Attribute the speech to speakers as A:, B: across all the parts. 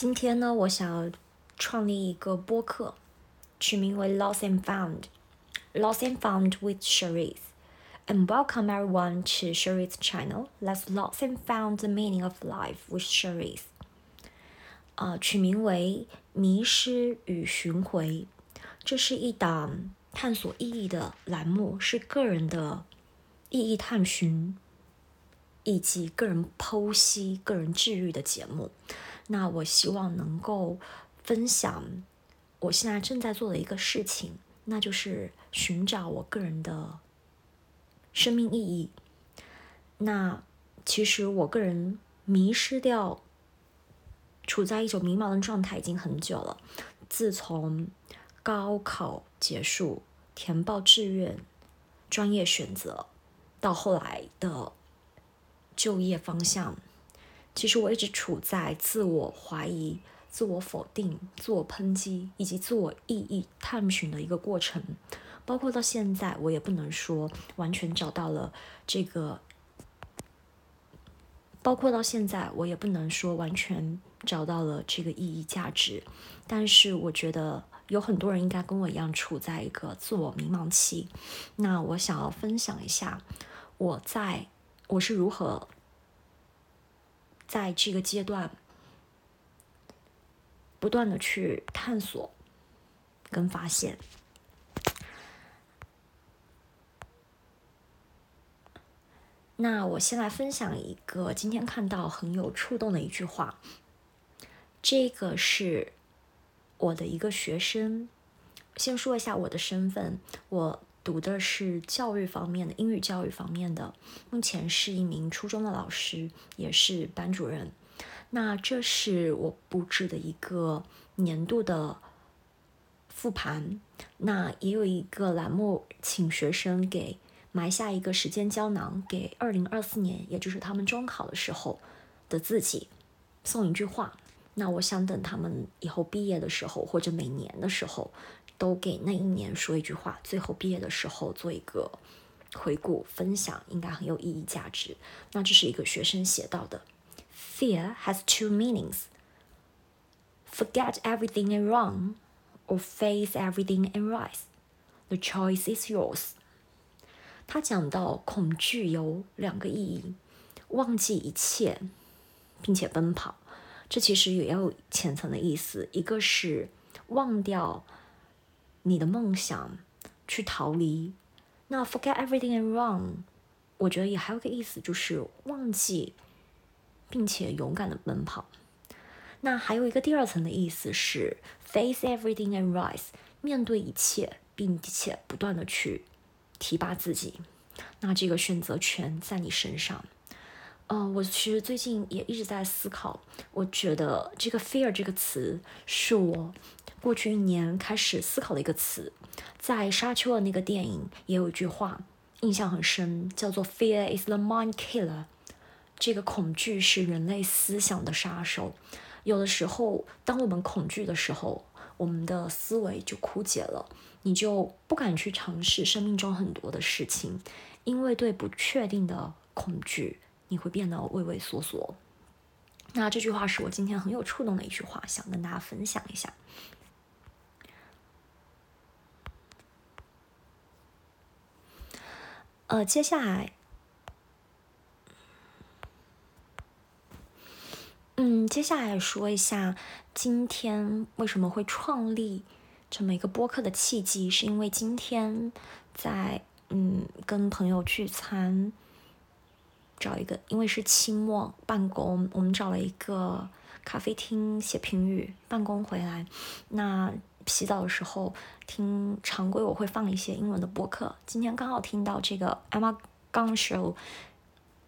A: 今天呢，我想创立一个播客，取名为 Lost and Found。Lost and Found with Cherise。And welcome everyone to Cherise's channel. Let's lost and found the meaning of life with Cherise。啊，取名为迷失与寻回。这是一档探索意义的栏目，是个人的意义探寻，以及个人剖析、个人治愈的节目。那我希望能够分享我现在正在做的一个事情，那就是寻找我个人的生命意义。那其实我个人迷失掉，处在一种迷茫的状态已经很久了。自从高考结束、填报志愿、专业选择，到后来的就业方向。其实我一直处在自我怀疑、自我否定、自我抨击以及自我意义探寻的一个过程，包括到现在，我也不能说完全找到了这个，包括到现在，我也不能说完全找到了这个意义价值。但是我觉得有很多人应该跟我一样处在一个自我迷茫期。那我想要分享一下我在我是如何。在这个阶段，不断的去探索跟发现。那我先来分享一个今天看到很有触动的一句话。这个是我的一个学生。先说一下我的身份，我读的是教育方面的英语教育方面的，目前是一名初中的老师，也是班主任。那这是我布置的一个年度的复盘，那也有一个栏目，请学生给埋下一个时间胶囊，给二零二四年，也就是他们中考的时候的自己送一句话。那我想等他们以后毕业的时候，或者每年的时候。都给那一年说一句话，最后毕业的时候做一个回顾分享，应该很有意义价值。那这是一个学生写到的：Fear has two meanings. Forget everything and run, or face everything and rise. The choice is yours. 他讲到恐惧有两个意义：忘记一切，并且奔跑。这其实也有浅层的意思，一个是忘掉。你的梦想去逃离，那 forget everything and run，我觉得也还有个意思，就是忘记，并且勇敢的奔跑。那还有一个第二层的意思是 face everything and rise，面对一切，并且不断的去提拔自己。那这个选择权在你身上。呃，我其实最近也一直在思考，我觉得这个 fear 这个词是我。过去一年开始思考的一个词，在沙丘的那个电影也有一句话印象很深，叫做 “Fear is the mind killer”。这个恐惧是人类思想的杀手。有的时候，当我们恐惧的时候，我们的思维就枯竭了，你就不敢去尝试生命中很多的事情，因为对不确定的恐惧，你会变得畏畏缩缩。那这句话是我今天很有触动的一句话，想跟大家分享一下。呃，接下来，嗯，接下来说一下今天为什么会创立这么一个播客的契机，是因为今天在嗯跟朋友聚餐，找一个，因为是期末办公，我们找了一个咖啡厅写评语，办公回来，那。洗澡的时候听常规，我会放一些英文的播客。今天刚好听到这个 Emma Gun Show，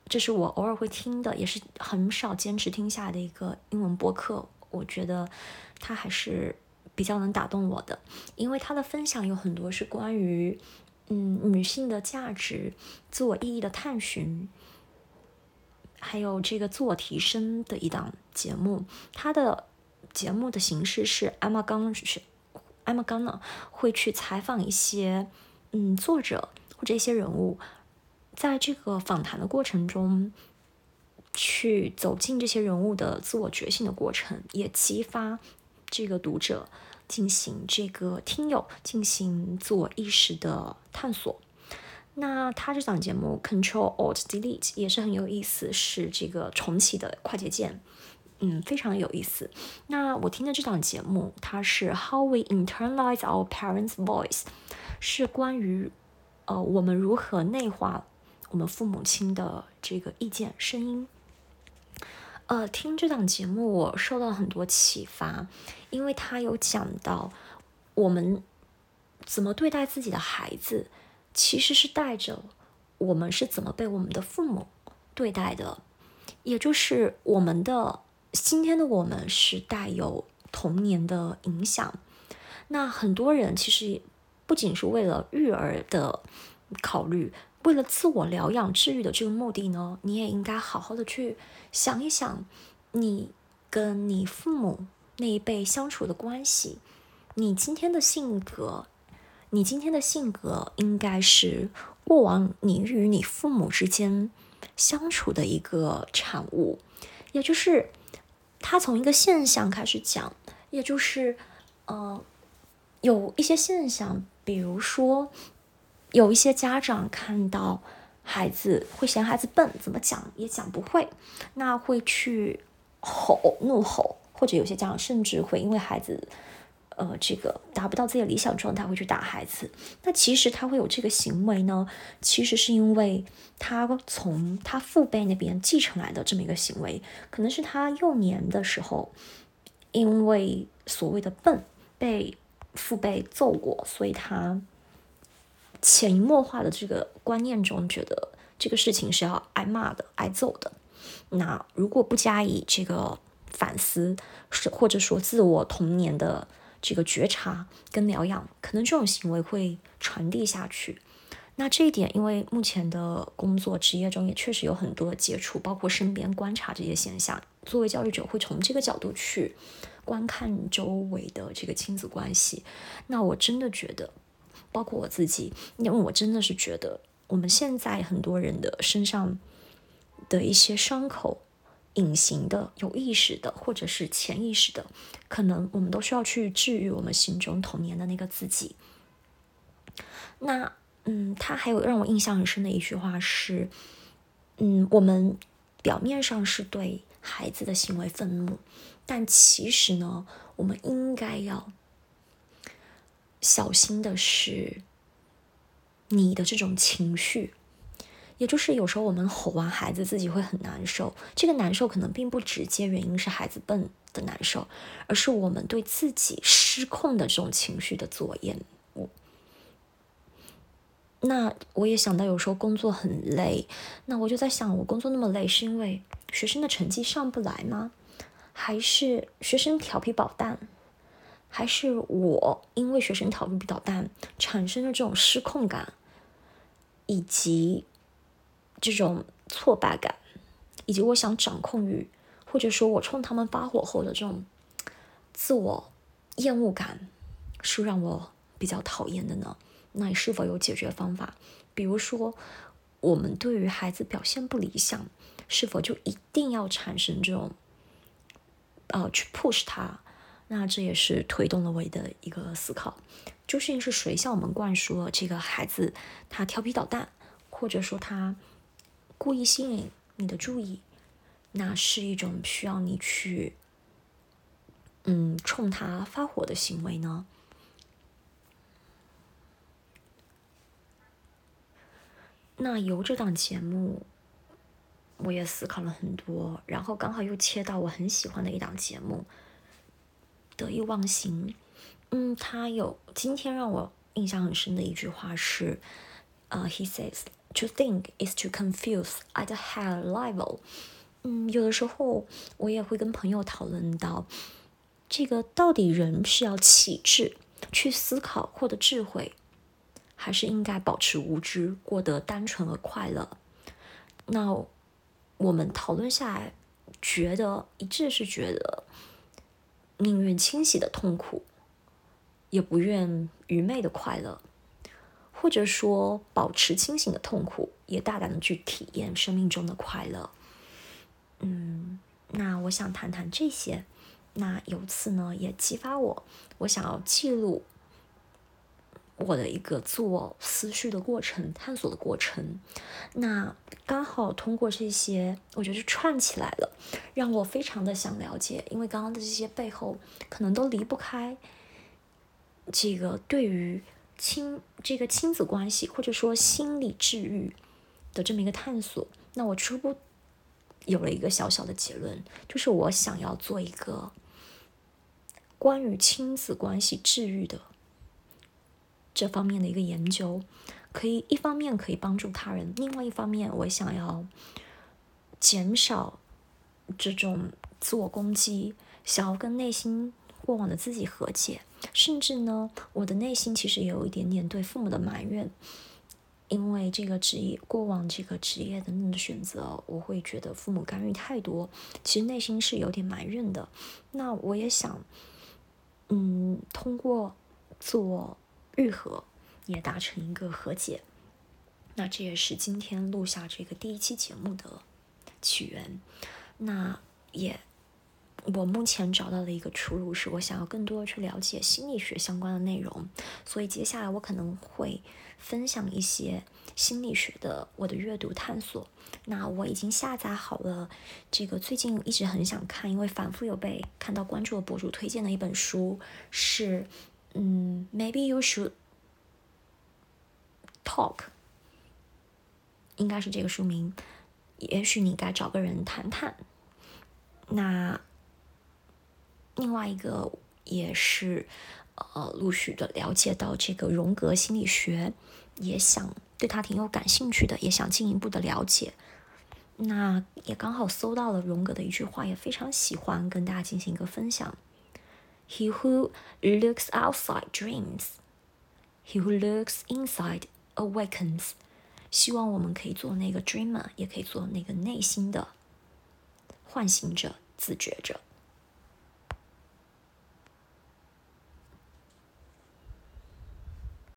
A: 这是我偶尔会听的，也是很少坚持听下来的一个英文播客。我觉得它还是比较能打动我的，因为它的分享有很多是关于嗯女性的价值、自我意义的探寻，还有这个自我提升的一档节目。它的节目的形式是 Emma Gun 是。Emma Gunn 会去采访一些嗯作者或者一些人物，在这个访谈的过程中，去走进这些人物的自我觉醒的过程，也激发这个读者进行这个听友进行自我意识的探索。那他这档节目 Control Alt Delete 也是很有意思，是这个重启的快捷键，嗯，非常有意思。那我听的这档节目，它是 How We Internalize Our Parents' Voice，是关于呃我们如何内化我们父母亲的这个意见声音。呃，听这档节目我受到很多启发，因为他有讲到我们怎么对待自己的孩子。其实是带着我们是怎么被我们的父母对待的，也就是我们的今天的我们是带有童年的影响。那很多人其实不仅是为了育儿的考虑，为了自我疗养治愈的这个目的呢，你也应该好好的去想一想，你跟你父母那一辈相处的关系，你今天的性格。你今天的性格应该是过往你与你父母之间相处的一个产物，也就是他从一个现象开始讲，也就是呃有一些现象，比如说有一些家长看到孩子会嫌孩子笨，怎么讲也讲不会，那会去吼怒吼，或者有些家长甚至会因为孩子。呃，这个达不到自己的理想状态，会去打孩子。那其实他会有这个行为呢，其实是因为他从他父辈那边继承来的这么一个行为，可能是他幼年的时候，因为所谓的笨被父辈揍过，所以他潜移默化的这个观念中，觉得这个事情是要挨骂的、挨揍的。那如果不加以这个反思，是或者说自我童年的。这个觉察跟疗养，可能这种行为会传递下去。那这一点，因为目前的工作职业中也确实有很多接触，包括身边观察这些现象。作为教育者，会从这个角度去观看周围的这个亲子关系。那我真的觉得，包括我自己，因为我真的是觉得，我们现在很多人的身上的一些伤口。隐形的、有意识的，或者是潜意识的，可能我们都需要去治愈我们心中童年的那个自己。那，嗯，他还有让我印象很深的一句话是，嗯，我们表面上是对孩子的行为愤怒，但其实呢，我们应该要小心的是你的这种情绪。也就是有时候我们吼完孩子，自己会很难受。这个难受可能并不直接原因是孩子笨的难受，而是我们对自己失控的这种情绪的自我。那我也想到有时候工作很累，那我就在想，我工作那么累，是因为学生的成绩上不来吗？还是学生调皮捣蛋？还是我因为学生调皮捣蛋产生的这种失控感，以及？这种挫败感，以及我想掌控欲，或者说我冲他们发火后的这种自我厌恶感，是让我比较讨厌的呢？那你是否有解决方法？比如说，我们对于孩子表现不理想，是否就一定要产生这种呃去 push 他？那这也是推动了我的一个思考：究竟是谁向我们灌输了这个孩子他调皮捣蛋，或者说他？故意吸引你的注意，那是一种需要你去，嗯，冲他发火的行为呢。那由这档节目，我也思考了很多，然后刚好又切到我很喜欢的一档节目《得意忘形》。嗯，他有今天让我印象很深的一句话是，呃，He says。To think is to confuse at a higher level。嗯，有的时候我也会跟朋友讨论到，这个到底人是要启智去思考，获得智慧，还是应该保持无知，过得单纯而快乐？那我们讨论下来，觉得一致是觉得，宁愿清洗的痛苦，也不愿愚昧的快乐。或者说，保持清醒的痛苦，也大胆的去体验生命中的快乐。嗯，那我想谈谈这些。那由此呢，也激发我，我想要记录我的一个自我思绪的过程、探索的过程。那刚好通过这些，我觉得串起来了，让我非常的想了解，因为刚刚的这些背后，可能都离不开这个对于亲这个亲子关系，或者说心理治愈的这么一个探索。那我初步有了一个小小的结论，就是我想要做一个。关于亲子关系治愈的这方面的一个研究，可以一方面可以帮助他人，另外一方面我想要减少这种自我攻击，想要跟内心过往的自己和解，甚至呢，我的内心其实也有一点点对父母的埋怨，因为这个职业过往这个职业等等的选择，我会觉得父母干预太多，其实内心是有点埋怨的。那我也想。嗯，通过做愈合，也达成一个和解。那这也是今天录下这个第一期节目的起源。那也，我目前找到的一个出路是我想要更多的去了解心理学相关的内容，所以接下来我可能会分享一些心理学的我的阅读探索。那我已经下载好了这个最近一直很想看，因为反复有被看到关注的博主推荐的一本书是，嗯，Maybe you should talk，应该是这个书名，也许你该找个人谈谈。那另外一个也是，呃，陆续的了解到这个荣格心理学，也想。对他挺有感兴趣的，也想进一步的了解。那也刚好搜到了荣格的一句话，也非常喜欢跟大家进行一个分享：He who looks outside dreams, he who looks inside awakens。希望我们可以做那个 dreamer，也可以做那个内心的唤醒者、自觉者。